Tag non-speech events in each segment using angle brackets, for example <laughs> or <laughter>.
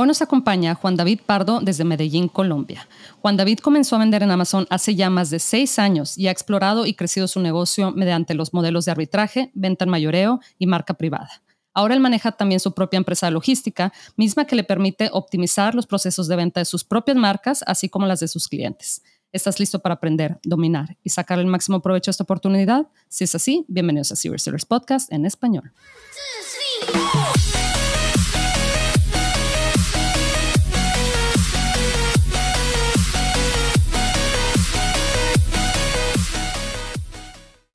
Hoy nos acompaña Juan David Pardo desde Medellín, Colombia. Juan David comenzó a vender en Amazon hace ya más de seis años y ha explorado y crecido su negocio mediante los modelos de arbitraje, venta en mayoreo y marca privada. Ahora él maneja también su propia empresa de logística, misma que le permite optimizar los procesos de venta de sus propias marcas, así como las de sus clientes. ¿Estás listo para aprender, dominar y sacar el máximo provecho de esta oportunidad? Si es así, bienvenidos a Serious Sellers Podcast en español.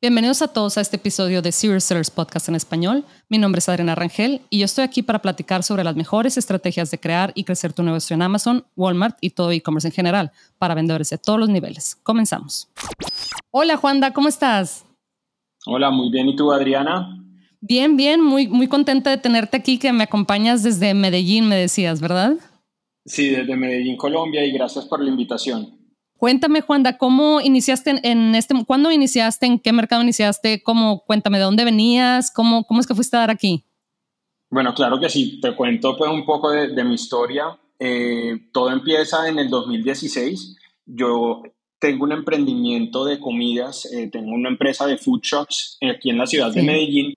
Bienvenidos a todos a este episodio de Serious Sellers Podcast en español. Mi nombre es Adriana Rangel y yo estoy aquí para platicar sobre las mejores estrategias de crear y crecer tu negocio en Amazon, Walmart y todo e-commerce en general para vendedores de todos los niveles. Comenzamos. Hola Juanda, ¿cómo estás? Hola, muy bien. ¿Y tú, Adriana? Bien, bien, muy, muy contenta de tenerte aquí, que me acompañas desde Medellín, me decías, ¿verdad? Sí, desde Medellín, Colombia, y gracias por la invitación. Cuéntame, Juanda, ¿cómo iniciaste en este, cuándo iniciaste, en qué mercado iniciaste? ¿Cómo, cuéntame, ¿de dónde venías? ¿Cómo, cómo es que fuiste a dar aquí? Bueno, claro que sí. Te cuento pues un poco de, mi historia. Eh, todo empieza en el 2016. Yo tengo un emprendimiento de comidas, eh, tengo una empresa de food trucks aquí en la ciudad de Medellín.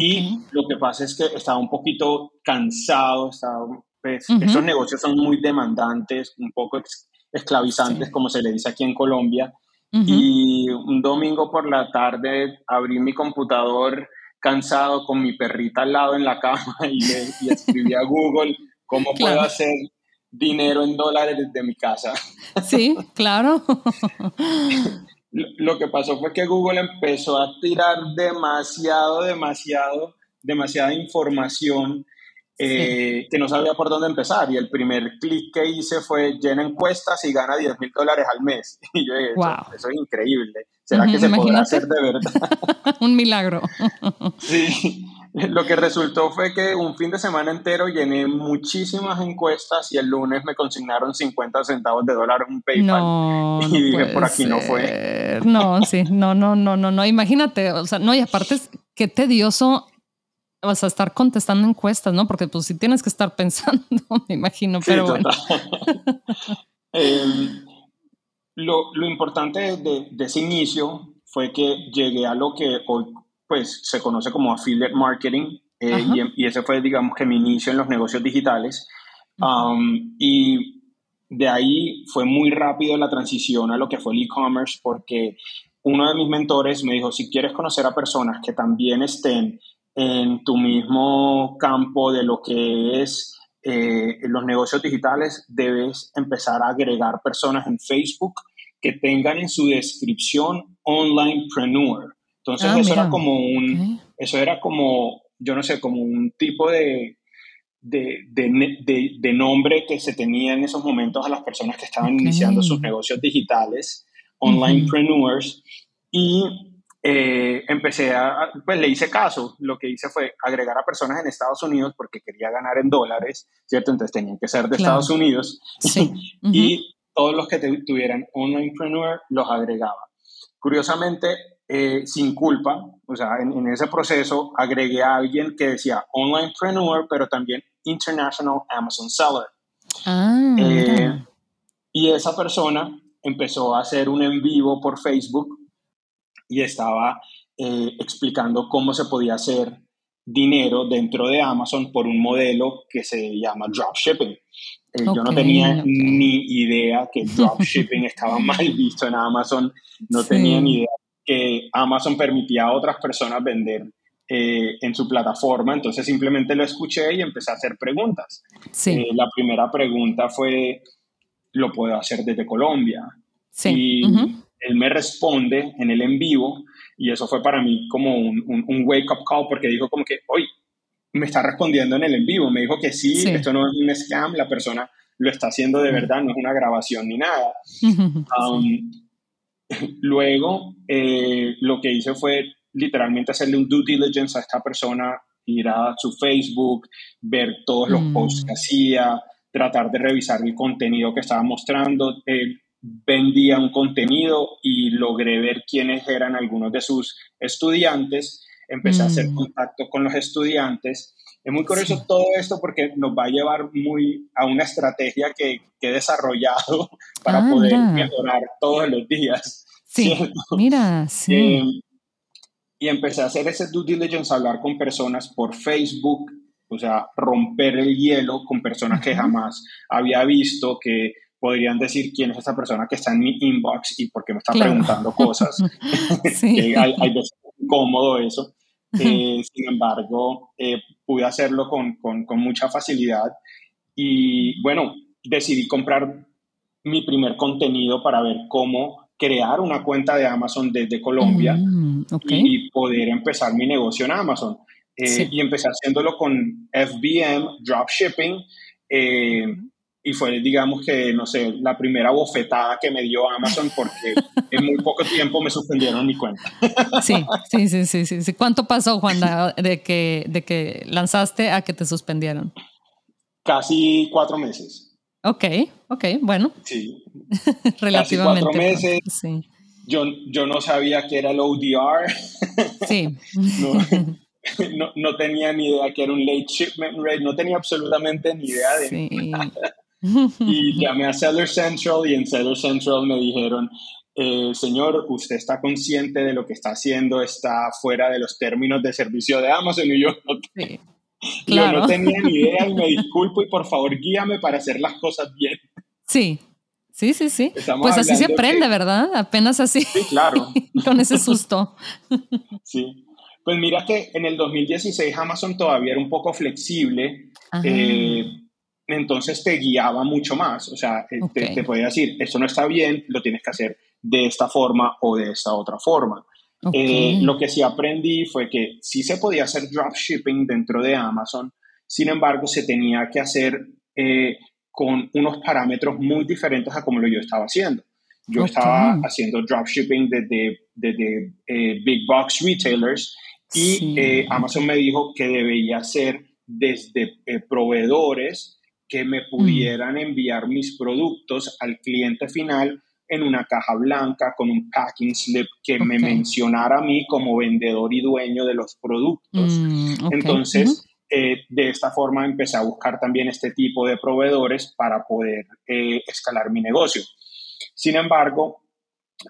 Y lo que pasa es que estaba un poquito cansado, estaba, pues, esos negocios son muy demandantes, un poco esclavizantes, como se le dice aquí en Colombia. Y un domingo por la tarde abrí mi computador cansado con mi perrita al lado en la cama <laughs> y, le, escribí a Google cómo puedo hacer dinero en dólares desde mi casa. Sí, claro. <laughs> Lo que pasó fue que Google empezó a tirar demasiado, demasiado, demasiada información eh, que no sabía por dónde empezar. Y el primer clic que hice fue llena encuestas y gana 10 mil dólares al mes. <laughs> Y yo dije, eso, es increíble. ¿Será que se podrá hacer de verdad? <laughs> un milagro. <laughs> sí. Lo que resultó fue que un fin de semana entero llené muchísimas encuestas y el lunes me consignaron 50 centavos de dólar en un PayPal. y dije, por aquí no fue. No, sí, no, no, no, no, no. Imagínate, o sea, no, y aparte, qué tedioso vas a estar contestando encuestas, ¿no? Porque pues si tienes que estar <laughs> pensando, me imagino, pero bueno. <laughs> Em, lo, lo, importante de, de, ese inicio fue que llegué a lo que hoy pues se conoce como affiliate marketing eh, y, y, ese fue digamos que mi inicio en los negocios digitales um, y de ahí fue muy rápido la transición a lo que fue el e-commerce porque uno de mis mentores me dijo si quieres conocer a personas que también estén en tu mismo campo de lo que es eh, los negocios digitales, debes empezar a agregar personas en Facebook que tengan en su descripción onlinepreneur. Entonces ah, eso era como un, eso era como, yo no sé, como un tipo de, de, de, nombre que se tenía en esos momentos a las personas que estaban iniciando sus negocios digitales, onlinepreneurs, y eh, empecé a, pues le hice caso, lo que hice fue agregar a personas en Estados Unidos porque quería ganar en dólares, ¿cierto? Entonces tenían que ser de Estados Unidos sí. <laughs> y todos los que tuvieran onlinepreneur los agregaba. Curiosamente, eh, sin culpa, o sea, en, ese proceso agregué a alguien que decía onlinepreneur, pero también international Amazon seller. Ah, eh, y esa persona empezó a hacer un en vivo por Facebook y estaba eh, explicando cómo se podía hacer dinero dentro de Amazon por un modelo que se llama dropshipping. Eh, yo no tenía ni idea que dropshipping <laughs> estaba mal visto en Amazon, no tenía ni idea que Amazon permitía a otras personas vender eh, en su plataforma, entonces simplemente lo escuché y empecé a hacer preguntas. la primera pregunta fue, ¿lo puedo hacer desde Colombia? Sí él me responde en el en vivo y eso fue para mí como un, un, wake-up call porque dijo como que, hoy me está respondiendo en el en vivo, me dijo que sí, esto no es un scam, la persona lo está haciendo de verdad, no es una grabación ni nada. <laughs> Um, luego, eh, lo que hice fue literalmente hacerle un due diligence a esta persona, ir a su Facebook, ver todos los posts que mm. hacía, tratar de revisar el contenido que estaba mostrando. Eh, vendía un contenido y logré ver quiénes eran algunos de sus estudiantes, empecé a hacer mm. contacto con los estudiantes, Es muy curioso todo esto porque nos va a llevar muy a una estrategia que, que he desarrollado <laughs> para ah, poder mejorar todos los días. Sí, mira, sí. Eh, y empecé a hacer ese due diligence, hablar con personas por Facebook, o sea, romper el hielo con personas que jamás había visto, que podrían decir quién es esa persona que está en mi inbox y por qué me está preguntando cosas. <laughs> <laughs> sí. hay, hay veces incómodo eso. <laughs> Eh, sin embargo, eh, pude hacerlo con, con, con, mucha facilidad y bueno, decidí comprar mi primer contenido para ver cómo crear una cuenta de Amazon desde Colombia mm, y poder empezar mi negocio en Amazon. Eh, y empecé haciéndolo con FBM, Dropshipping, eh, y fue, digamos que, no sé, la primera bofetada que me dio Amazon porque <laughs> en muy poco tiempo me suspendieron mi cuenta. Sí, sí, sí, sí, sí. ¿Cuánto pasó, Juan, de que, de que lanzaste a que te suspendieron? Casi cuatro meses. Ok, ok, bueno. Sí. <laughs> Relativamente. cuatro meses. Sí. Yo, yo no sabía que era el ODR. Sí. <laughs> no, no, tenía ni idea que era un late shipment rate, no tenía absolutamente ni idea de nada. Y <laughs> llamé a Seller Central y en Seller Central me dijeron, eh, señor, usted está consciente de lo que está haciendo, está fuera de los términos de servicio de Amazon y yo no, yo no tenía ni idea y me <laughs> disculpo y por favor guíame para hacer las cosas bien. Sí, sí, sí, sí. pues así se aprende, ¿verdad? Apenas así. Sí, claro. <laughs> Con ese susto. sí. Pues mira que en el 2016 Amazon todavía era un poco flexible. Eh, entonces te guiaba mucho más. O sea, eh, te, podía decir, esto no está bien, lo tienes que hacer de esta forma o de esta otra forma. Eh, lo que sí aprendí fue que sí se podía hacer dropshipping dentro de Amazon, sin embargo, se tenía que hacer eh, con unos parámetros muy diferentes a como lo yo estaba haciendo. Yo estaba haciendo dropshipping desde, desde big box retailers y Amazon me dijo que debía ser desde proveedores que me mm. pudieran enviar mis productos al cliente final en una caja blanca con un packing slip que me mencionara a mí como vendedor y dueño de los productos. Mm, Entonces, eh, de esta forma empecé a buscar también este tipo de proveedores para poder eh, escalar mi negocio. Sin embargo,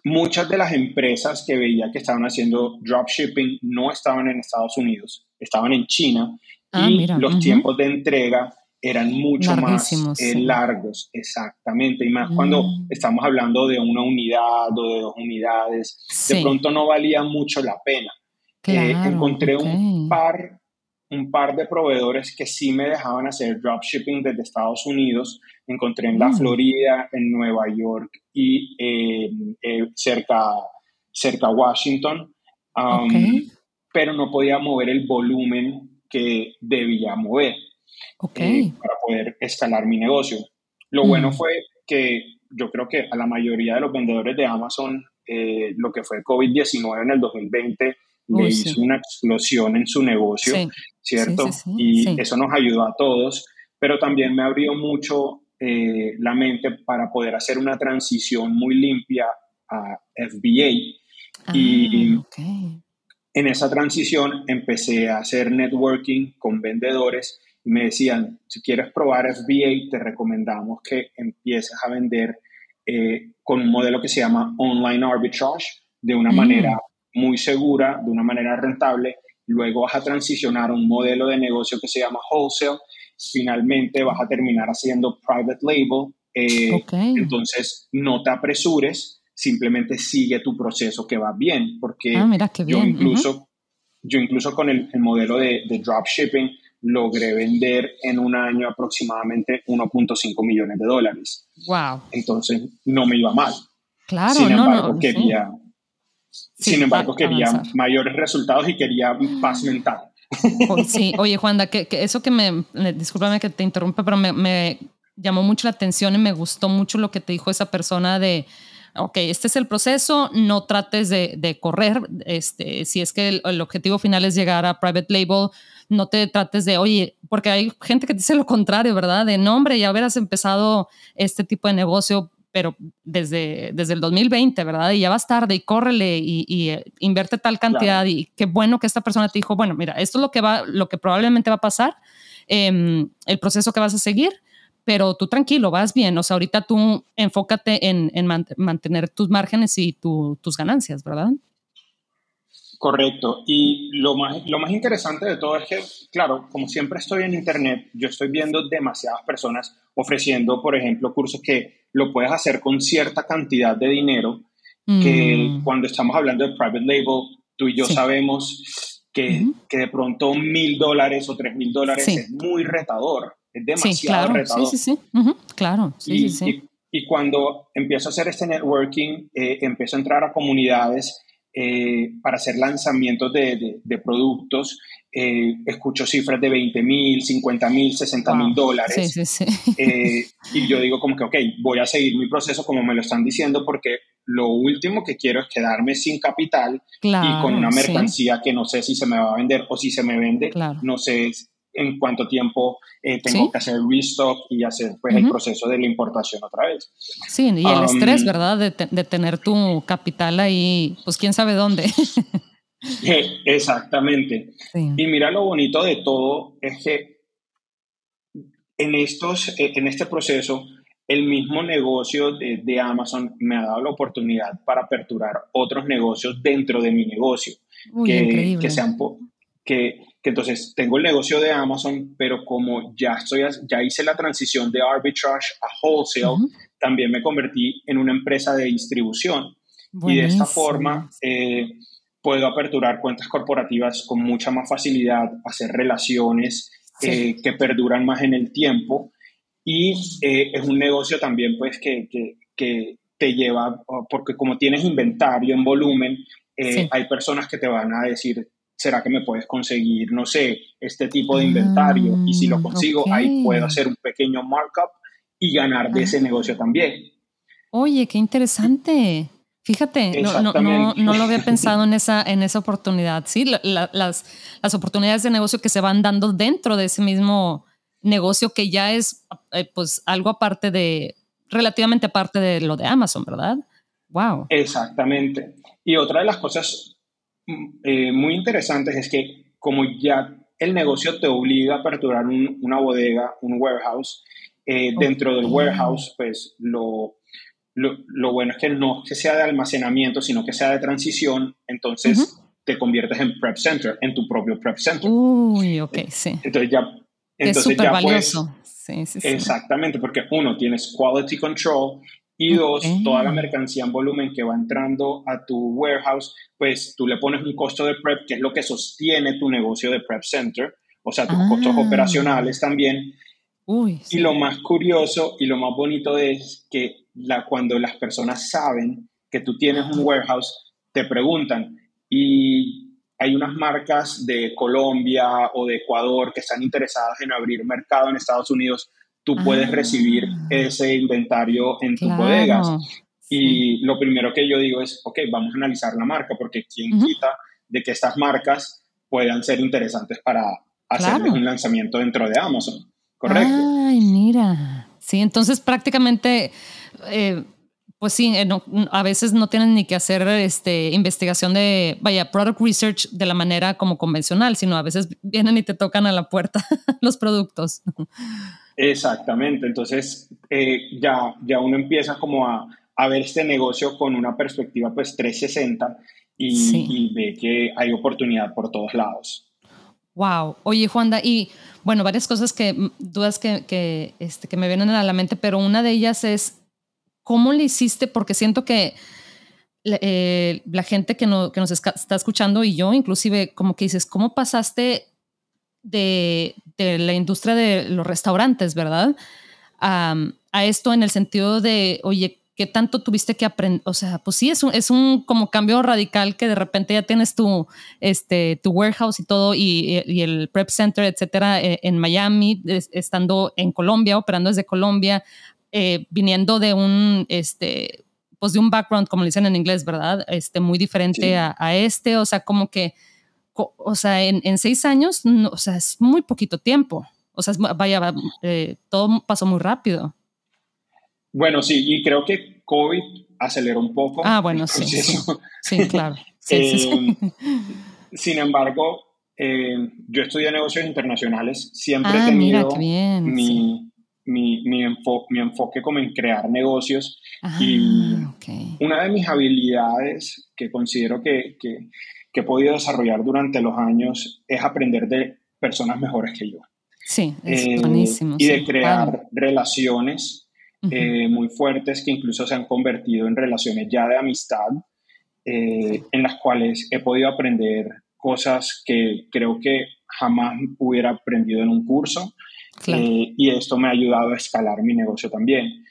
muchas de las empresas que veía que estaban haciendo dropshipping no estaban en Estados Unidos, estaban en China ah, y los tiempos de entrega eran mucho más eh, largos, exactamente, y más cuando mm. estamos hablando de una unidad o de dos unidades, de pronto no valía mucho la pena. Eh, encontré un par un par de proveedores que sí me dejaban hacer dropshipping desde Estados Unidos. Encontré en la mm. Florida, en Nueva York y eh, cerca, cerca Washington. Um, pero no podía mover el volumen que debía mover. Eh, para poder escalar mi negocio. Lo mm. bueno fue que yo creo que a la mayoría de los vendedores de Amazon, eh, lo que fue COVID-19 en el 2020, le hizo una explosión en su negocio, ¿cierto? y eso nos ayudó a todos, pero también me abrió mucho eh, la mente para poder hacer una transición muy limpia a FBA. y ah, en esa transición empecé a hacer networking con vendedores me decían, si quieres probar FBA, te recomendamos que empieces a vender eh, con un modelo que se llama online arbitrage, de una mm. manera muy segura, de una manera rentable. Luego vas a transicionar a un modelo de negocio que se llama wholesale. Finalmente vas a terminar haciendo private label. Eh, entonces, no te apresures, simplemente sigue tu proceso que va bien, porque ah, yo, incluso, yo incluso con el, modelo de, de dropshipping, logré vender en un año aproximadamente 1.5 millones de dólares. Wow. Entonces no me iba mal. Claro, sin embargo, no, quería, sin embargo, quería mayores resultados y quería paz mental. Sí, oye Juanda, que, eso que me, discúlpame que te interrumpa, pero me, me llamó mucho la atención y me gustó mucho lo que te dijo esa persona de, ok, este es el proceso, no trates de, de correr, este, si es que el, el, objetivo final es llegar a private label, no te trates de, oye, porque hay gente que dice lo contrario, ¿verdad? De nombre, ya hubieras empezado este tipo de negocio pero desde, desde el 2020, ¿verdad? Y ya vas tarde y córrele y, y eh, invierte tal cantidad y qué bueno que esta persona te dijo, bueno, mira, esto es lo que va, lo que probablemente va a pasar, em, el proceso que vas a seguir, pero tú tranquilo, vas bien. O sea, ahorita tú enfócate en, en mantener tus márgenes y tus ganancias, ¿verdad? Correcto. Y lo más, lo más interesante de todo es que, claro, como siempre estoy en Internet, yo estoy viendo demasiadas personas ofreciendo, por ejemplo, cursos que lo puedes hacer con cierta cantidad de dinero, que mm. cuando estamos hablando de private label, tú y yo sabemos que, que, de pronto mil dólares o tres mil dólares es muy retador, es demasiado retador. Sí, sí, sí, claro. Y, y, y, cuando empiezo a hacer este networking, eh, empiezo a entrar a comunidades eh, para hacer lanzamientos de, de, productos, eh, escucho cifras de 20 mil, 50 mil, 60 mil dólares. Sí, sí, sí. Eh, y yo digo como que, ok, voy a seguir mi proceso como me lo están diciendo porque lo último que quiero es quedarme sin capital y con una mercancía que no sé si se me va a vender o si se me vende, no sé en cuánto tiempo eh, tengo que hacer restock y hacer pues, el proceso de la importación otra vez. Sí, y el estrés, ¿verdad? De, de, tener tu capital ahí, pues quién sabe dónde. <laughs> Eh, exactamente. Y mira lo bonito de todo es que en, estos, eh, en este proceso, el mismo negocio de, de, Amazon me ha dado la oportunidad para aperturar otros negocios dentro de mi negocio. que, que, sean que entonces tengo el negocio de Amazon, pero como ya, estoy, ya hice la transición de arbitrage a wholesale, también me convertí en una empresa de distribución. Y de esta forma eh, puedo aperturar cuentas corporativas con mucha más facilidad, hacer relaciones eh, que perduran más en el tiempo. Y eh, es un negocio también pues que, que, que, te lleva, porque como tienes inventario en volumen, hay personas que te van a decir, ¿será que me puedes conseguir, no sé, este tipo de inventario? y si lo mm, consigo, ahí puedo hacer un pequeño markup y ganar de ese negocio también. Oye, qué interesante. Fíjate, no, no, no, no, lo había pensado en <laughs> esa, en esa oportunidad. Sí, las, las oportunidades de negocio que se van dando dentro de ese mismo negocio que ya es eh, pues algo aparte de, relativamente aparte de lo de Amazon, ¿verdad? Wow. Exactamente. Y otra de las cosas eh, muy interesantes es que como ya el negocio te obliga a aperturar una bodega, un warehouse, eh, dentro del warehouse, pues lo, lo, bueno es que no que sea de almacenamiento, sino que sea de transición, entonces te conviertes en prep center, en tu propio prep center. Uy, ok, sí. Entonces ya... Entonces es ya valioso. sí, sí, sí. Exactamente, porque uno, tienes quality control y dos, toda la mercancía en volumen que va entrando a tu warehouse, pues tú le pones un costo de prep, que es lo que sostiene tu negocio de prep center, o sea, tus costos ah. operacionales también. Y lo más curioso y lo más bonito es que la, cuando las personas saben que tú tienes un warehouse, te preguntan, y hay unas marcas de Colombia o de Ecuador que están interesadas en abrir mercado en Estados Unidos tú puedes recibir ah. ese inventario en tus bodegas. Y lo primero que yo digo es, ok, vamos a analizar la marca, porque quién quita de que estas marcas puedan ser interesantes para hacer un lanzamiento dentro de Amazon. ¿Correcto? Ay, mira. Sí, entonces prácticamente, eh, pues sí, eh, a veces no tienen ni que hacer este, investigación de, vaya, product research de la manera como convencional, sino a veces vienen y te tocan a la puerta <laughs> los productos. Exactamente, entonces eh, ya, ya uno empieza como a, a, ver este negocio con una perspectiva pues 360 y, ve que hay oportunidad por todos lados. Wow, oye Juanda, y bueno, varias cosas que, mm, dudas que, que, este, que me vienen a la mente, pero una de ellas es, ¿cómo le hiciste? Porque siento que eh, la gente que, no, que nos está escuchando y yo inclusive como que dices, ¿cómo pasaste de, la industria de los restaurantes, ¿verdad? a esto en el sentido de, oye, ¿qué tanto tuviste que aprender? O sea, pues sí, es un, es un como cambio radical que de repente ya tienes tu, este, tu warehouse y todo y, el prep center, etcétera, eh, en Miami, estando en Colombia, operando desde Colombia, eh, viniendo de un, este, pues de un background, como le dicen en inglés, ¿verdad? Este, muy diferente a, a, este, o sea, como que o sea, en, seis años, o sea, es muy poquito tiempo. O sea, vaya, eh, todo pasó muy rápido. Bueno, sí, y creo que COVID aceleró un poco. Ah, bueno, sí, sí, claro. Eh, sin embargo, eh, yo estudié negocios internacionales, siempre he ah, tenido mi, mi, mi, enfoque como en crear negocios ah, y una de mis habilidades que considero que, que, que, he podido desarrollar durante los años es aprender de personas mejores que yo. Sí, es eh, buenísimo. Y de crear relaciones eh, muy fuertes que incluso se han convertido en relaciones ya de amistad, eh, en las cuales he podido aprender cosas que creo que jamás hubiera aprendido en un curso. y esto me ha ayudado a escalar mi negocio también.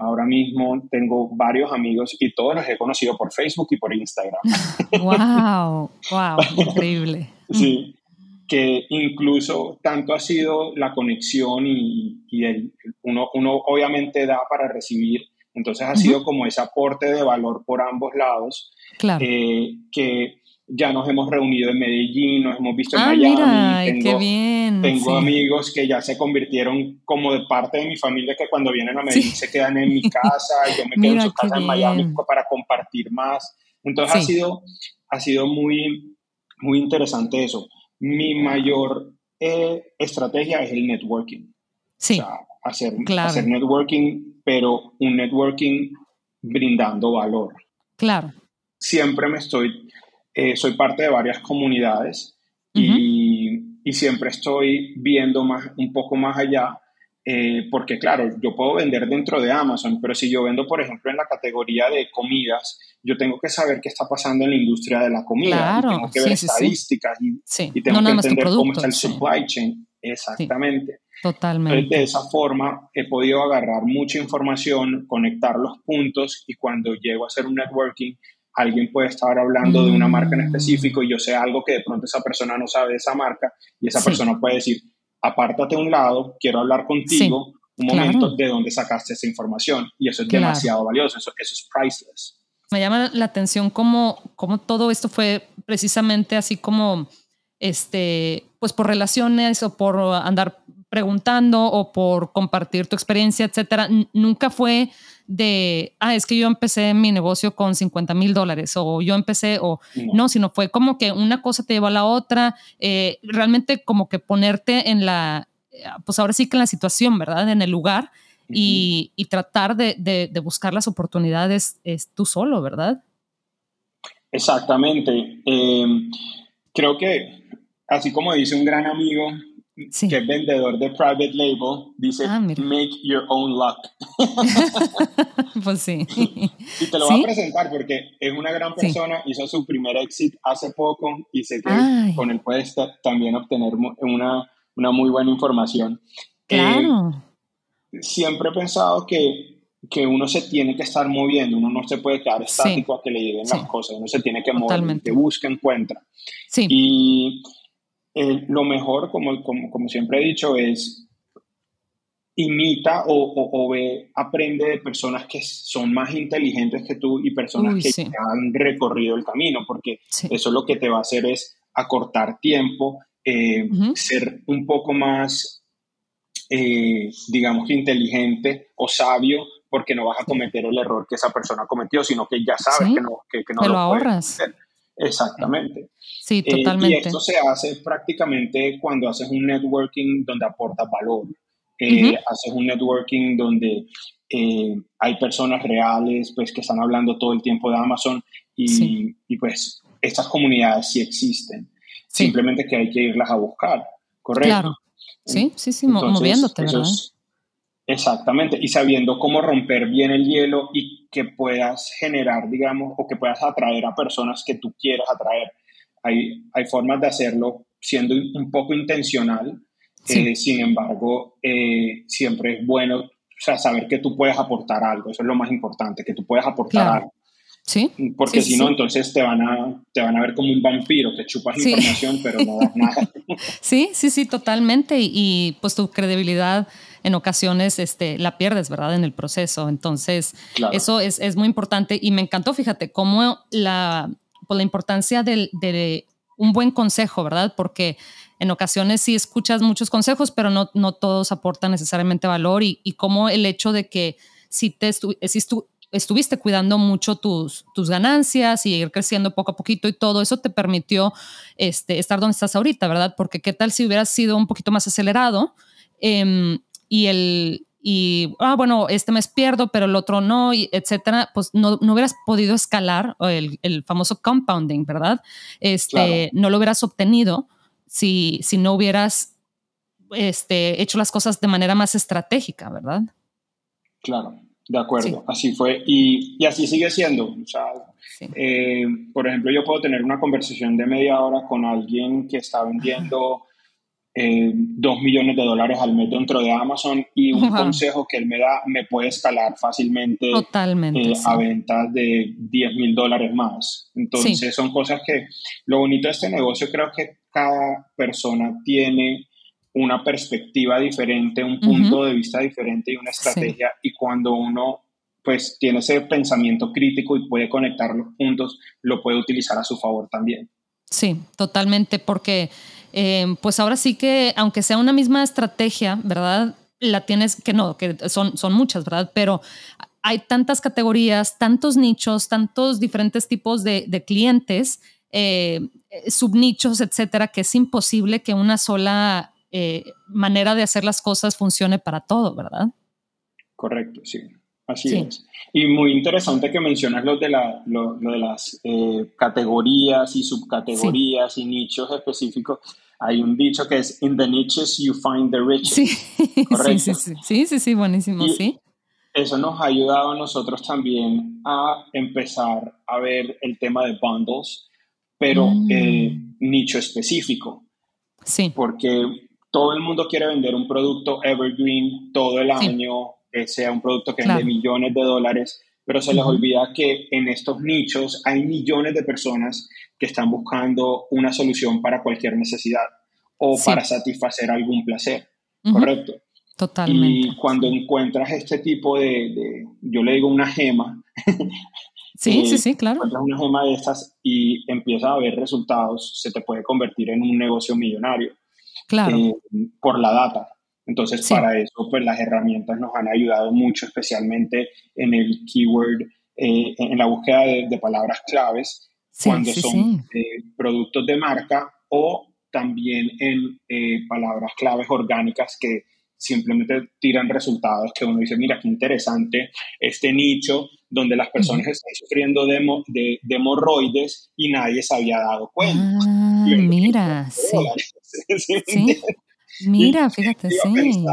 Ahora mismo tengo varios amigos y todos los he conocido por Facebook y por Instagram. <laughs> ¡Wow! ¡Wow! <laughs> Increíble. sí que incluso tanto ha sido la conexión y, el, uno, uno, obviamente da para recibir, entonces ha sido como ese aporte de valor por ambos lados, claro. Eh, que ya nos hemos reunido en Medellín, nos hemos visto en ah, Miami. Mira, tengo, qué bien. Tengo amigos que ya se convirtieron como de parte de mi familia que cuando vienen a Medellín se quedan en mi <laughs> casa y yo me quedo en su casa en Miami para compartir más. Entonces ha sido, ha sido muy, muy interesante eso mi mayor eh, estrategia es el networking. Sí. O sea, hacer, hacer networking, pero un networking brindando valor. Claro. Siempre me estoy, eh, soy parte de varias comunidades y, y, siempre estoy viendo más, un poco más allá eh, porque claro, yo puedo vender dentro de Amazon, pero si yo vendo, por ejemplo, en la categoría de comidas, yo tengo que saber qué está pasando en la industria de la comida. Claro, tengo que ver estadísticas y, tengo que entender cómo está el supply chain. Exactamente. Totalmente. de esa forma he podido agarrar mucha información, conectar los puntos y cuando llego a hacer un networking, alguien puede estar hablando de una marca en mm. específico y yo sé algo que de pronto esa persona no sabe de esa marca y esa persona puede decir, apártate a un lado, quiero hablar contigo un momento de dónde sacaste esa información. Y eso es demasiado valioso, eso, eso, es priceless. Me llama la atención cómo, cómo todo esto fue precisamente así como, este, pues por relaciones o por andar preguntando o por compartir tu experiencia, etcétera. Nunca fue de, ah, es que yo empecé mi negocio con 50 mil dólares o yo empecé o no. sino fue como que una cosa te llevó a la otra, eh, realmente como que ponerte en la, pues ahora sí que en la situación, ¿verdad? En el lugar y, tratar de, buscar las oportunidades es tú solo, ¿verdad? Exactamente. Em, creo que, así como dice un gran amigo, que es vendedor de private label, dice ah, make your own luck. <laughs> pues sí. y te lo voy a presentar porque es una gran persona, hizo su primer exit hace poco y sé que con él puedes también obtener una, una, muy buena información. Claro. Eh, siempre he pensado que, que, uno se tiene que estar moviendo, uno no se puede quedar estático a que le lleguen las cosas, uno se tiene que mover, que busca, encuentra. Sí. Y eh, lo mejor, como, como, siempre he dicho, es imita o, ve, aprende de personas que son más inteligentes que tú y personas que han recorrido el camino, porque eso lo que te va a hacer es acortar tiempo, eh, ser un poco más, eh, digamos que inteligente o sabio, porque no vas a cometer el error que esa persona cometió, sino que ya sabes que no, que, no lo, ahorras. Exactamente. Sí, totalmente. Eh, y esto se hace prácticamente cuando haces un networking donde aportas valor. Eh, haces un networking donde eh, hay personas reales pues, que están hablando todo el tiempo de Amazon y, y pues estas comunidades sí existen. Simplemente que hay que irlas a buscar, ¿correcto? Claro. Sí, sí, sí, moviéndote, ¿verdad? exactamente, y sabiendo cómo romper bien el hielo y que puedas generar, digamos, o que puedas atraer a personas que tú quieras atraer. Hay, hay formas de hacerlo siendo un poco intencional, eh, sin embargo, eh, siempre es bueno o sea, saber que tú puedes aportar algo, eso es lo más importante, que tú puedes aportar algo. Sí. Porque si no, entonces te van, a, te van a ver como un vampiro, que chupas información, pero no das nada. <laughs> Sí, sí, sí, totalmente. Y, y pues tu credibilidad en ocasiones este, la pierdes, ¿verdad? En el proceso. Entonces, eso es, es, muy importante y me encantó, fíjate, cómo la, pues, la importancia de, de, un buen consejo, ¿verdad? Porque en ocasiones sí escuchas muchos consejos, pero no, no todos aportan necesariamente valor y, y cómo el hecho de que si, te si estuviste cuidando mucho tus, tus ganancias y ir creciendo poco a poquito y todo eso te permitió este, estar donde estás ahorita, ¿verdad? Porque qué tal si hubieras sido un poquito más acelerado em, y el, y, ah, bueno, este mes pierdo, pero el otro no, y etcétera, pues no, no hubieras podido escalar el, el, famoso compounding, ¿verdad? Este, No lo hubieras obtenido si, si no hubieras este, hecho las cosas de manera más estratégica, ¿verdad? Claro, de acuerdo, así fue. Y, y, así sigue siendo. O sea, eh, por ejemplo, yo puedo tener una conversación de media hora con alguien que está vendiendo eh, dos millones de dólares al mes dentro de Amazon y un consejo que él me da me puede escalar fácilmente eh, a ventas de 10 mil dólares más. Entonces son cosas que lo bonito de este negocio creo que cada persona tiene una perspectiva diferente, un punto de vista diferente y una estrategia. Y cuando uno pues tiene ese pensamiento crítico y puede conectar los puntos, lo puede utilizar a su favor también. Sí, totalmente, porque eh, pues ahora sí que, aunque sea una misma estrategia, ¿verdad? La tienes, que no, que son, son muchas, ¿verdad? Pero hay tantas categorías, tantos nichos, tantos diferentes tipos de, clientes, eh, subnichos, etcétera, que es imposible que una sola eh, manera de hacer las cosas funcione para todo, ¿verdad? Correcto, sí. Así es. Y muy interesante que mencionas lo de, la, lo, de las categorías y subcategorías y nichos específicos hay un dicho que es in the niches you find the riches. Sí, <laughs> sí, sí, sí, sí, sí, buenísimo, sí. Eso nos ha ayudado a nosotros también a empezar a ver el tema de bundles, pero mm. nicho específico. Sí. Porque todo el mundo quiere vender un producto evergreen todo el año, que sea un producto que vende millones de dólares, pero se les olvida que en estos nichos hay millones de personas que están buscando una solución para cualquier necesidad o para satisfacer algún placer, ¿correcto? Totalmente. Y cuando encuentras este tipo de, yo le digo una gema, <laughs> sí, sí, sí, claro. Encuentras una gema de estas y empiezas a ver resultados, se te puede convertir en un negocio millonario. Claro. Eh, por la data. Entonces, para eso, pues las herramientas nos han ayudado mucho, especialmente en el keyword, eh, en la búsqueda de, palabras claves, cuando son eh, productos de marca o también en eh, palabras claves orgánicas que simplemente tiran resultados que uno dice, mira, qué interesante este nicho donde las personas están sufriendo de, de, hemorroides y nadie se había dado cuenta. Ah, mira, sí. <laughs> Mira, fíjate, sí.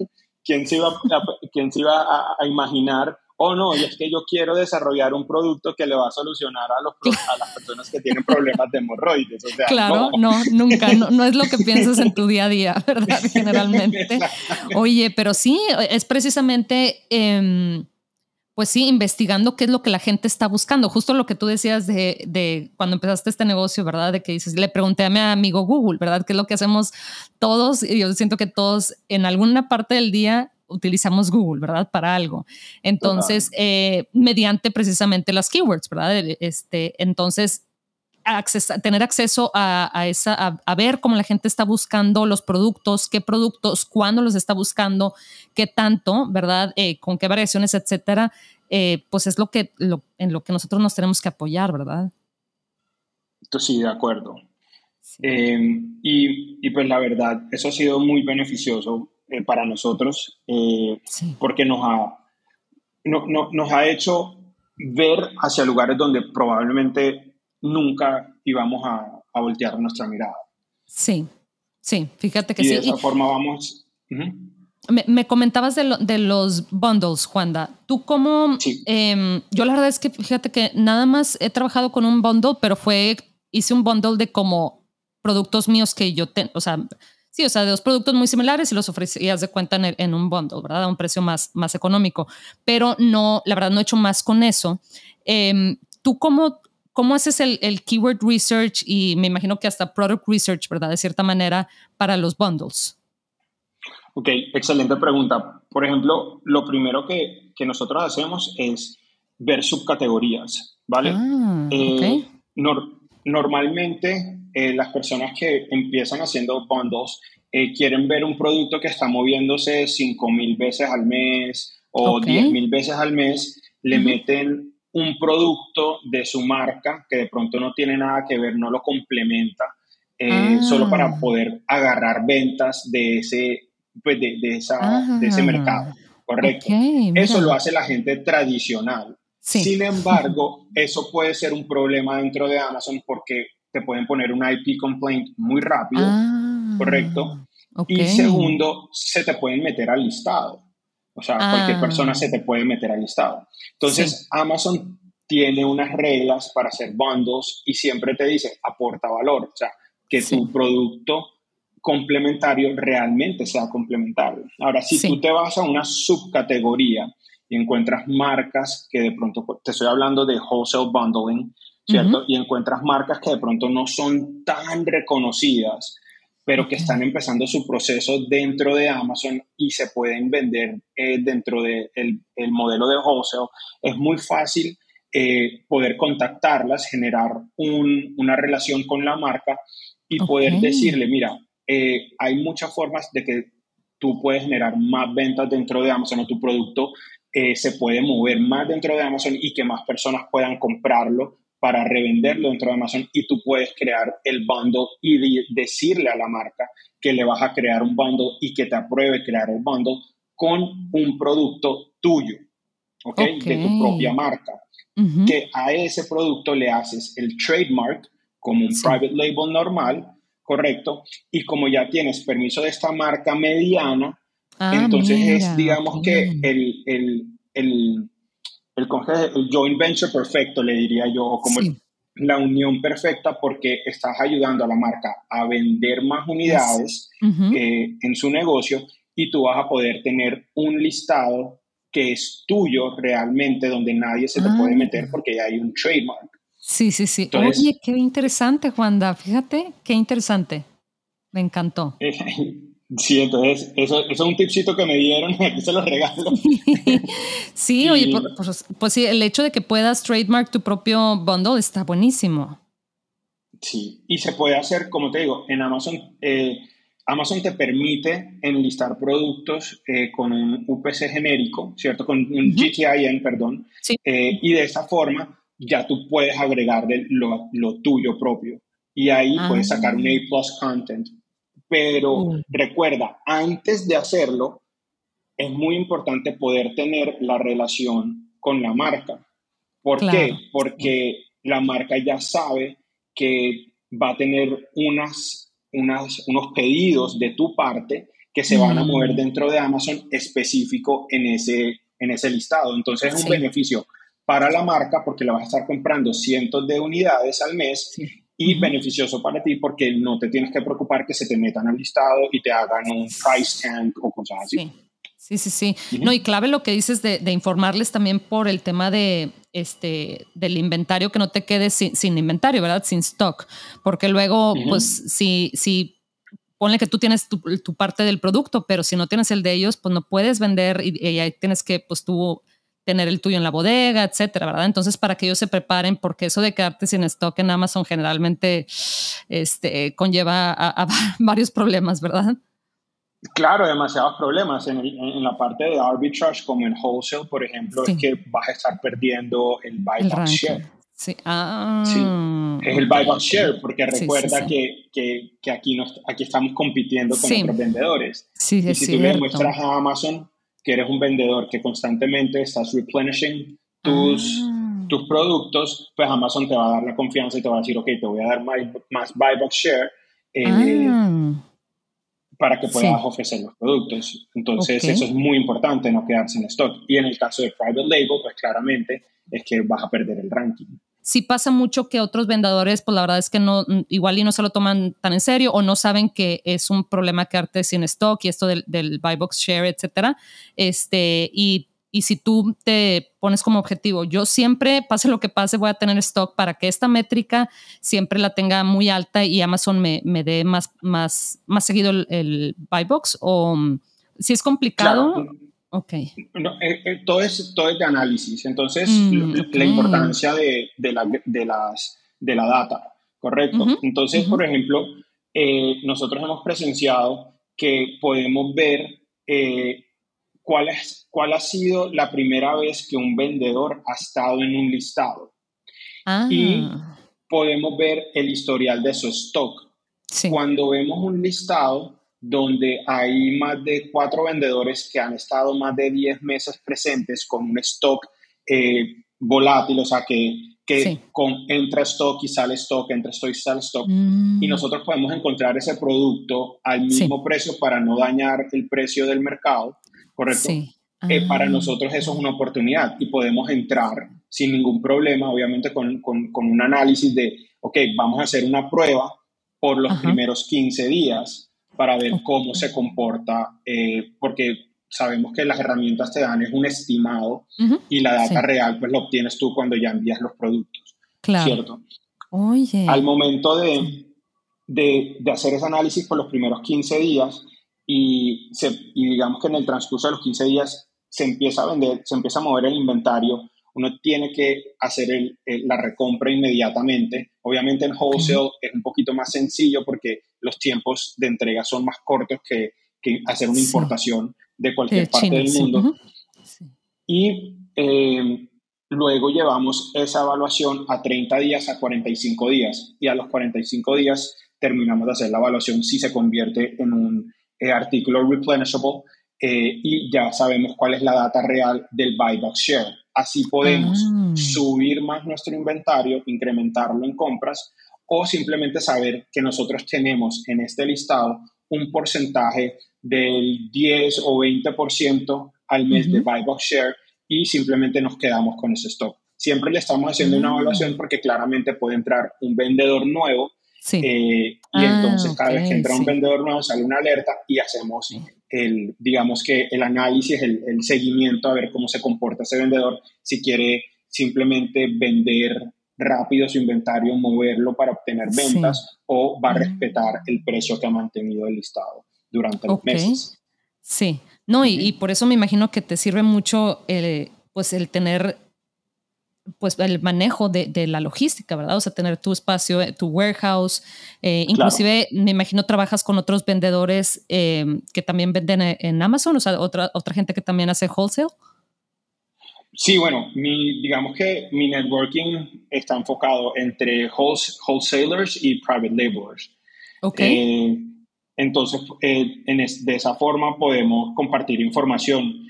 <laughs> ¿Quién se iba, a, quién se iba a, imaginar? Oh, no, y es que yo quiero desarrollar un producto que le va a solucionar a, los, a las personas que tienen problemas de hemorroides. O sea, <laughs> claro, no, nunca, no, es lo que <laughs> piensas en tu día a día, ¿verdad? Generalmente. Oye, pero sí, es precisamente... Em, pues sí, investigando qué es lo que la gente está buscando. Justo lo que tú decías de, de, cuando empezaste este negocio, ¿verdad? De que dices, le pregunté a mi amigo Google, ¿verdad? ¿Qué es lo que hacemos todos? Y yo siento que todos en alguna parte del día utilizamos Google, ¿verdad? Para algo. Entonces, eh, mediante precisamente las keywords, ¿verdad? Este, entonces, tener acceso a, esa, a, ver cómo la gente está buscando los productos, qué productos, cuándo los está buscando, qué tanto, ¿verdad? Eh, con qué variaciones, etcétera, eh, pues es lo que, en lo que nosotros nos tenemos que apoyar, ¿verdad? Sí, de acuerdo. Em, y, pues la verdad, eso ha sido muy beneficioso eh, para nosotros porque nos ha, no, nos ha hecho ver hacia lugares donde probablemente nunca íbamos a, voltear nuestra mirada. Sí, sí, fíjate que y sí. de esa forma vamos... me, comentabas de, los bundles, Juanda. ¿Tú cómo...? Em, yo la verdad es que fíjate que nada más he trabajado con un bundle, pero fue... Hice un bundle de como productos míos que yo tengo, o sea, sí, o sea, de dos productos muy similares y los ofrecías de cuenta en, un bundle, ¿verdad? A un precio más, más económico. Pero no, la verdad no he hecho más con eso. Em, ¿Tú cómo, ¿Cómo haces el, keyword research y me imagino que hasta product research, ¿verdad? De cierta manera, para los bundles. Ok, excelente pregunta. Por ejemplo, lo primero que, nosotros hacemos es ver subcategorías, ¿vale? Ah, eh, normalmente eh, las personas que empiezan haciendo bundles eh, quieren ver un producto que está moviéndose 5 mil veces al mes o 10 mil veces al mes le meten un producto de su marca que de pronto no tiene nada que ver, no lo complementa, eh, solo para ah. poder agarrar ventas de ese, pues de, esa, de ese mercado. Correcto. eso lo hace la gente tradicional. Sin embargo, eso puede ser un problema dentro de Amazon porque te pueden poner un IP complaint muy rápido, ah, ¿correcto? Y segundo, se te pueden meter al listado. O sea, cualquier ah. persona se te puede meter al listado. Entonces, Amazon tiene unas reglas para hacer bundles y siempre te dice, aporta valor. O sea, que tu producto complementario realmente sea complementario. Ahora, si tú te vas a una subcategoría y encuentras marcas que de pronto, te estoy hablando de wholesale bundling, ¿cierto? Y encuentras marcas que de pronto no son tan reconocidas, pero que están empezando su proceso dentro de Amazon y se pueden vender eh, dentro del de el modelo de wholesale, es muy fácil eh, poder contactarlas, generar una relación con la marca y poder decirle, mira, eh, hay muchas formas de que tú puedes generar más ventas dentro de Amazon o tu producto eh, se puede mover más dentro de Amazon y que más personas puedan comprarlo para revenderlo dentro de Amazon y tú puedes crear el bundle y decirle a la marca que le vas a crear un bundle y que te apruebe crear el bundle con un producto tuyo, ¿ok? De tu propia marca. Que a ese producto le haces el trademark como un private label normal, correcto, y como ya tienes permiso de esta marca mediana, ah, entonces es, digamos que el, el, el, el, joint venture perfecto, le diría yo, como la unión perfecta porque estás ayudando a la marca a vender más unidades eh, en su negocio y tú vas a poder tener un listado que es tuyo realmente, donde nadie se te puede ah. meter porque ya hay un trademark. Sí, sí, sí. Oye, qué interesante, Juanda. Fíjate, qué interesante. Me encantó. <laughs> Sí, entonces, eso, es un tipcito que me dieron, <laughs> aquí se los regalo. <laughs> sí, oye, pues, pues, sí, el hecho de que puedas trademark tu propio bundle está buenísimo. Sí, y se puede hacer, como te digo, en Amazon, eh, Amazon te permite enlistar productos eh, con un UPC genérico, ¿cierto? Con un GTIN, perdón. Sí. Eh, y de esa forma ya tú puedes agregar lo, lo tuyo propio. Y ahí puedes sacar un A plus content. Pero mm. recuerda, antes de hacerlo, es muy importante poder tener la relación con la marca. ¿Por qué? Porque la marca ya sabe que va a tener unas, unas, unos pedidos de tu parte que se van a mover mm. dentro de Amazon específico en ese, en ese listado. Entonces es un beneficio para la marca porque la vas a estar comprando cientos de unidades al mes y beneficioso para ti porque no te tienes que preocupar que se te metan al listado y te hagan un price tag o cosas así. Sí, sí, sí. No, y clave lo que dices de, informarles también por el tema de este del inventario, que no te quedes sin, inventario, ¿verdad? Sin stock. Porque luego, pues, si, si ponle que tú tienes tu, parte del producto, pero si no tienes el de ellos, pues no puedes vender y, y ahí tienes que, pues tú tener el tuyo en la bodega, etcétera, ¿verdad? Entonces, para que ellos se preparen, porque eso de quedarte sin stock en Amazon generalmente este, conlleva a, <laughs> varios problemas, ¿verdad? Claro, demasiados problemas. En, la parte de arbitrage, como en wholesale, por ejemplo, es que vas a estar perdiendo el buy box share. Sí. Ah, sí. Es el buy box share, porque recuerda que, que, que, aquí, nos, aquí estamos compitiendo con otros vendedores. Sí, y si tú le muestras a Amazon que eres un vendedor que constantemente estás replenishing tus, ah. tus productos, pues Amazon te va a dar la confianza y te va a decir, ok, te voy a dar más, más buy box share eh, ah. para que puedas ofrecer los productos. Entonces, eso es muy importante, no quedarse en stock. Y en el caso de private label, pues claramente es que vas a perder el ranking sí pasa mucho que otros vendedores, pues la verdad es que no, igual y no se lo toman tan en serio o no saben que es un problema quedarte sin stock y esto del, buy box share, etcétera. Este, y, y si tú te pones como objetivo, yo siempre, pase lo que pase, voy a tener stock para que esta métrica siempre la tenga muy alta y Amazon me, me dé más, más, más seguido el, buy box o mm, si es complicado. Ok. No, eh, eh, todo, es, todo es de análisis. Entonces, mm, la importancia de, de, la, de, las, de la data, ¿correcto? Entonces, por ejemplo, eh, nosotros hemos presenciado que podemos ver ¿cuál, es, ¿cuál ha sido la primera vez que un vendedor ha estado en un listado? Ah. Y podemos ver el historial de su stock. Cuando vemos un listado donde hay más de cuatro vendedores que han estado más de 10 meses presentes con un stock eh, volátil, o sea, que, que con, entra stock y sale stock, entra stock y sale stock, y mm. nosotros podemos encontrar ese producto al mismo precio para no dañar el precio del mercado, ¿correcto? Eh, para ah. nosotros eso es una oportunidad y podemos entrar sin ningún problema, obviamente con, con, con un análisis de, ok, vamos a hacer una prueba por los primeros 15 días para ver cómo se comporta, eh, porque sabemos que las herramientas te dan es un estimado y la data real pues lo obtienes tú cuando ya envías los productos, claro. ¿cierto? Oye. Al momento de, de, de, hacer ese análisis por los primeros 15 días y, se, y digamos que en el transcurso de los 15 días se empieza a vender, se empieza a mover el inventario, uno tiene que hacer la recompra inmediatamente. Obviamente en wholesale es un poquito más sencillo porque los tiempos de entrega son más cortos que, hacer una importación de cualquier parte del mundo. Y eh, luego llevamos esa evaluación a 30 días, a 45 días. Y a los 45 días terminamos de hacer la evaluación si se convierte en un eh, artículo replenishable eh, y ya sabemos cuál es la data real del buyback share. Así podemos ah. subir más nuestro inventario, incrementarlo en compras o simplemente saber que nosotros tenemos en este listado un porcentaje del 10 o 20% al mes de buyback share y simplemente nos quedamos con ese stock. Siempre le estamos haciendo una ah. evaluación porque claramente puede entrar un vendedor nuevo eh, y ah, entonces cada vez que entra un vendedor nuevo sale una alerta y hacemos el, digamos que el análisis, el, el, seguimiento a ver cómo se comporta ese vendedor, si quiere simplemente vender rápido su inventario, moverlo para obtener ventas o va a respetar el precio que ha mantenido el listado durante los meses. Sí, no, y, y, por eso me imagino que te sirve mucho el, pues el tener pues el manejo de, de, la logística, ¿verdad? O sea, tener tu espacio, eh, tu warehouse, eh, inclusive me imagino trabajas con otros vendedores eh, que también venden en Amazon, o sea, otra, otra gente que también hace wholesale. Sí, bueno, mi, digamos que mi networking está enfocado entre wholesalers y private laborers. Ok. entonces, en de esa forma podemos compartir información.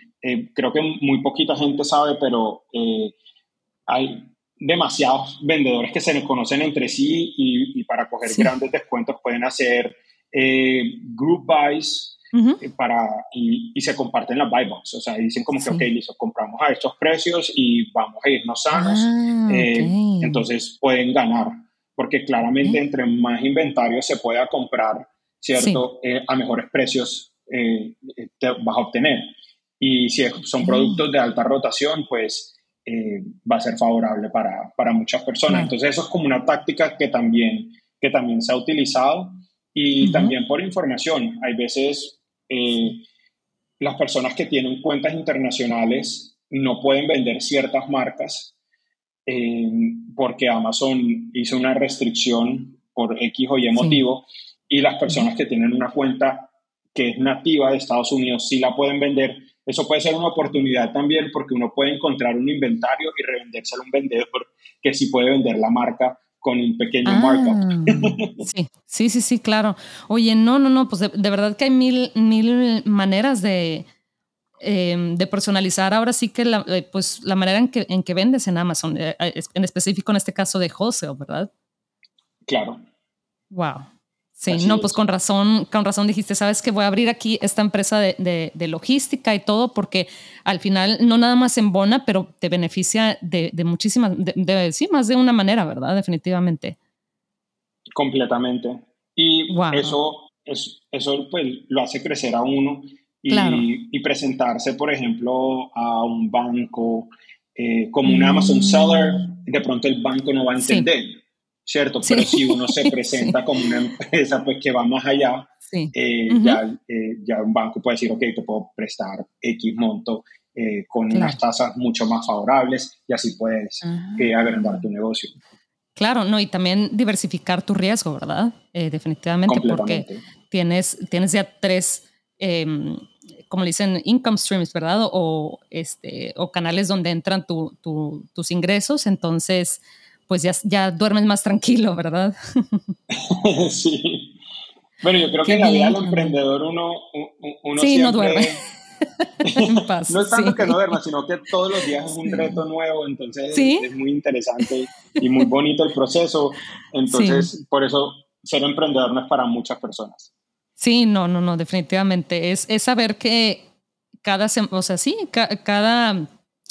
creo que muy poquita gente sabe, pero hay demasiados vendedores que se conocen entre sí y, para coger grandes descuentos pueden hacer eh, group buys eh, para, y, se comparten las buy box. O sea, dicen como que, ok, listo, compramos a estos precios y vamos a irnos sanos. Ah, eh, entonces pueden ganar, porque claramente entre más inventario se pueda comprar, ¿cierto? a mejores precios te vas a obtener. Y si son productos de alta rotación, pues eh, va a ser favorable para, para muchas personas. Entonces eso es como una táctica que también, que también se ha utilizado y también por información. Hay veces eh, las personas que tienen cuentas internacionales no pueden vender ciertas marcas eh, porque Amazon hizo una restricción por X o Y motivo y las personas que tienen una cuenta que es nativa de Estados Unidos sí la pueden vender. Eso puede ser una oportunidad también porque uno puede encontrar un inventario y revendérselo a un vendedor que sí puede vender la marca con un pequeño ah, markup. <laughs> Sí, sí, sí, sí, claro. Oye, no, no, no, pues de, verdad que hay mil, mil maneras de, em, de personalizar ahora sí que la, eh, pues, la manera en que, en que vendes en Amazon, eh, eh, en específico en este caso de wholesale, ¿verdad? Claro. Wow. Sí, no, pues con razón, con razón dijiste, sabes que voy a abrir aquí esta empresa de, de, logística y todo, porque al final no nada más embona, pero te beneficia de, de muchísimas, de, sí, más de una manera, ¿verdad? Definitivamente. Completamente. Y eso, es, eso pues, lo hace crecer a uno y, y presentarse, por ejemplo, a un banco eh, como un Amazon mm. seller, de pronto el banco no va a entender. ¿Cierto? Pero si uno <laughs> se presenta como una empresa pues que va más allá, eh, ya, eh, ya, un banco puede decir, ok, te puedo prestar X monto eh, con unas tasas mucho más favorables y así puedes agrandar tu negocio. Claro, no, y también diversificar tu riesgo, ¿verdad? definitivamente, porque tienes, tienes ya tres em, como le dicen, income streams, ¿verdad? O, este, o canales donde entran tus ingresos, entonces pues ya, ya duermes más tranquilo, ¿verdad? <laughs> sí. Bueno, yo creo que en la vida del emprendedor uno, uno sí, no duerme. <laughs> no es tanto que no duerma, sino que todos los días es un reto nuevo, entonces es muy interesante y muy bonito el proceso. Entonces, por eso ser emprendedor no es para muchas personas. Sí, no, no, no, definitivamente. Es, es saber que cada, o sea, sí, cada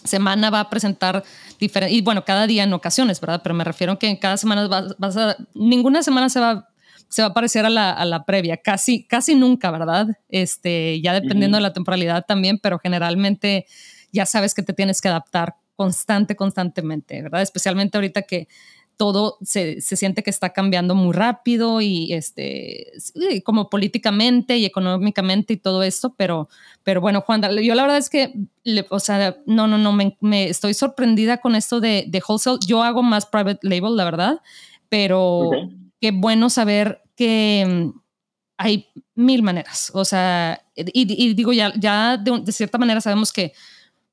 semana va a presentar diferente, y bueno, cada día en ocasiones, ¿verdad? Pero me refiero a que en cada semana vas, a, ninguna semana se va, se va a parecer a la, a la, previa, casi, casi nunca, ¿verdad? Este, ya dependiendo de la temporalidad también, pero generalmente ya sabes que te tienes que adaptar constante, constantemente, ¿verdad? Especialmente ahorita que todo se, se, siente que está cambiando muy rápido y este, como políticamente y económicamente y todo esto, pero, pero bueno, Juan, yo la verdad es que, o sea, no, no, no, me, me, estoy sorprendida con esto de, de, wholesale. Yo hago más private label, la verdad, pero qué bueno saber que mm, hay mil maneras, o sea, y, digo, ya, ya de cierta manera sabemos que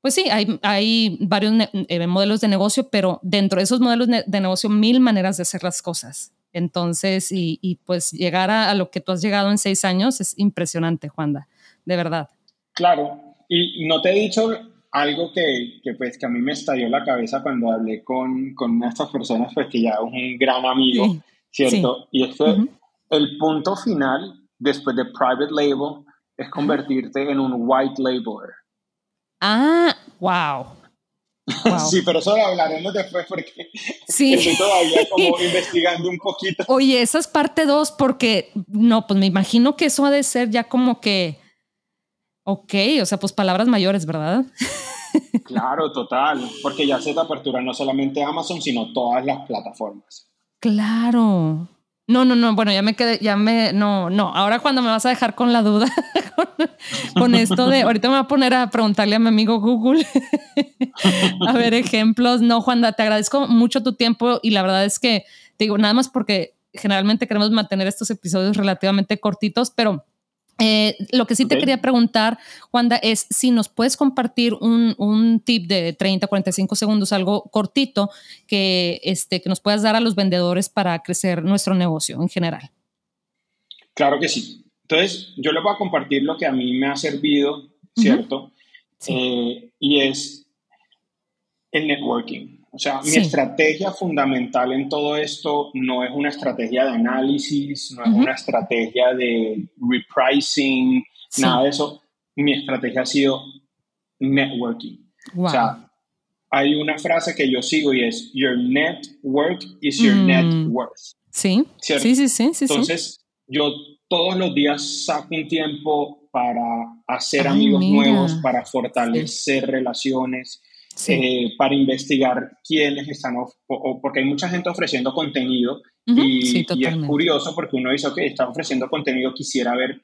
pues sí, hay, hay varios eh, modelos de negocio, pero dentro de esos modelos de negocio, mil maneras de hacer las cosas. Entonces, y, pues llegar a, lo que tú has llegado en seis años es impresionante, Juanda, de verdad. Claro, y no te he dicho algo que, que, pues que a mí me estalló la cabeza cuando hablé con, con una de estas personas, pues que ya es un gran amigo, ¿cierto? Y es que el punto final, después de private label, es convertirte en un white labeler. Ah, wow. Sí, pero eso lo hablaremos después porque estoy todavía como <laughs> investigando un poquito. Oye, esa es parte dos porque, no, pues me imagino que eso ha de ser ya como que, ok, o sea, pues palabras mayores, ¿verdad? <laughs> Claro, total, porque ya se te apertura no solamente Amazon, sino todas las plataformas. Claro, no, no, no, bueno, ya me quedé, ya me, no, no, ahora cuando me vas a dejar con la duda <laughs> con, esto de, ahorita me voy a poner a preguntarle a mi amigo Google, <laughs> a ver ejemplos. No, Juanda, te agradezco mucho tu tiempo y la verdad es que, te digo, nada más porque generalmente queremos mantener estos episodios relativamente cortitos, pero eh, lo que sí te quería preguntar, Juanda, es si nos puedes compartir un, un, tip de 30, 45 segundos, algo cortito que, este, que nos puedas dar a los vendedores para crecer nuestro negocio en general. Claro que sí. Entonces, yo les voy a compartir lo que a mí me ha servido, ¿cierto? Eh, y es el networking. O sea, mi estrategia fundamental en todo esto no es una estrategia de análisis, no es una estrategia de repricing, nada de eso. Mi estrategia ha sido networking. O sea, hay una frase que yo sigo y es, your network is your mm. net worth. Sí. sí, sí, sí, sí. Entonces, yo todos los días saco un tiempo para hacer amigos nuevos, para fortalecer relaciones, eh, para investigar quiénes están, o, porque hay mucha gente ofreciendo contenido y, es curioso porque uno dice, ok, está ofreciendo contenido, quisiera ver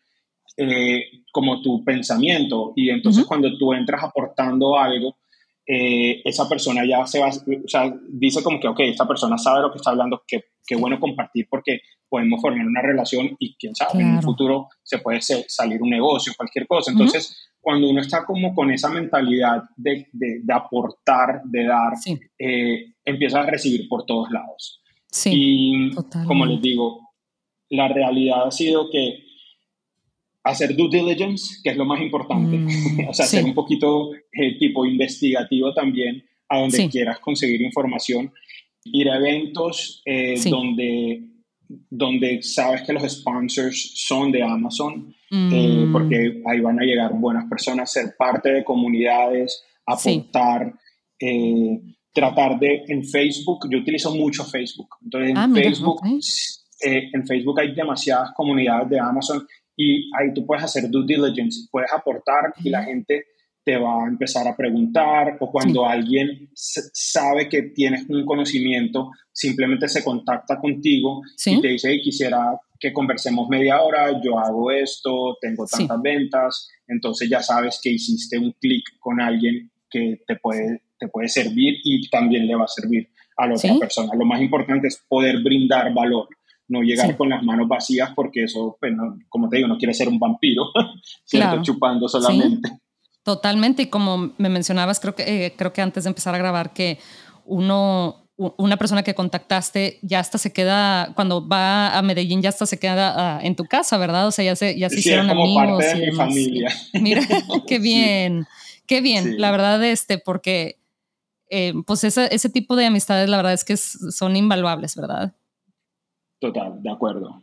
eh, como tu pensamiento. Y entonces cuando tú entras aportando algo, eh, esa persona ya se va, o sea, dice como que, ok, esta persona sabe lo que está hablando, qué, qué bueno compartir porque podemos formar una relación y quién sabe, en un futuro se puede salir un negocio, cualquier cosa. Entonces, cuando uno está como con esa mentalidad de, de, aportar, de dar, eh, empieza a recibir por todos lados. Sí, y como les digo, la realidad ha sido que hacer due diligence, que es lo más importante, mm, <laughs> o sea, ser un poquito eh, tipo investigativo también a donde quieras conseguir información, ir a eventos eh, donde donde sabes que los sponsors son de Amazon, eh, mm. porque ahí van a llegar buenas personas, ser parte de comunidades, aportar, eh, tratar de, en Facebook, yo utilizo mucho Facebook, entonces en, ah, Facebook, eh, en Facebook hay demasiadas comunidades de Amazon y ahí tú puedes hacer due diligence, puedes aportar y la gente te va a empezar a preguntar o cuando alguien sabe que tienes un conocimiento, simplemente se contacta contigo y te dice, hey, quisiera que conversemos media hora, yo hago esto, tengo tantas ventas, entonces ya sabes que hiciste un clic con alguien que te puede, te puede servir y también le va a servir a la otra persona. Lo más importante es poder brindar valor, no llegar con las manos vacías porque eso, pues, como te digo, no quiere ser un vampiro, <laughs> ¿cierto? Chupando solamente. Totalmente, y como me mencionabas, creo que, eh, creo que antes de empezar a grabar, que uno, una persona que contactaste ya hasta se queda, cuando va a Medellín, ya hasta se queda ah, en tu casa, ¿verdad? O sea, ya se, ya se hicieron como amigos. Parte de mi familia. <laughs> Mira, <laughs> qué bien, qué bien, la verdad, este, porque eh, pues ese, ese tipo de amistades, la verdad es que son invaluables, ¿verdad? Total, de acuerdo.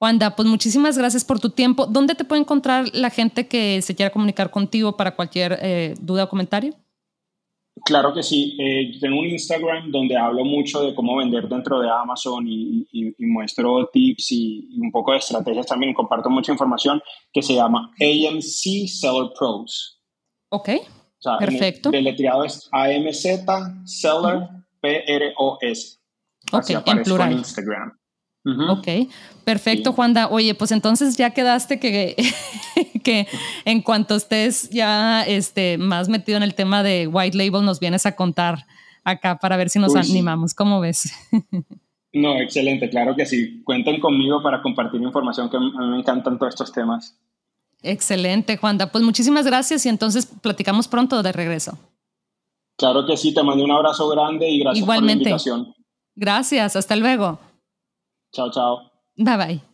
Wanda, pues muchísimas gracias por tu tiempo. ¿Dónde te puede encontrar la gente que se quiera comunicar contigo para cualquier eh, duda o comentario? Claro que sí. Eh, tengo un Instagram donde hablo mucho de cómo vender dentro de Amazon y, muestro tips y, un poco de estrategias también. Comparto mucha información que se llama AMC Seller Pros. Ok. Perfecto. El deletreado es AMZ Seller P-R-O-S. Ok, en plural. Instagram. Ok, perfecto, Juanda. Oye, pues entonces ya quedaste que, <laughs> que en cuanto estés ya este, más metido en el tema de White Label, nos vienes a contar acá para ver si nos animamos. ¿Cómo ves? no, excelente, claro que sí. Cuenten conmigo para compartir información que a mí me encantan todos estos temas. Excelente, Juanda. Pues muchísimas gracias y entonces platicamos pronto de regreso. Claro que sí, te mando un abrazo grande y gracias por la invitación. Gracias, hasta luego. Ciao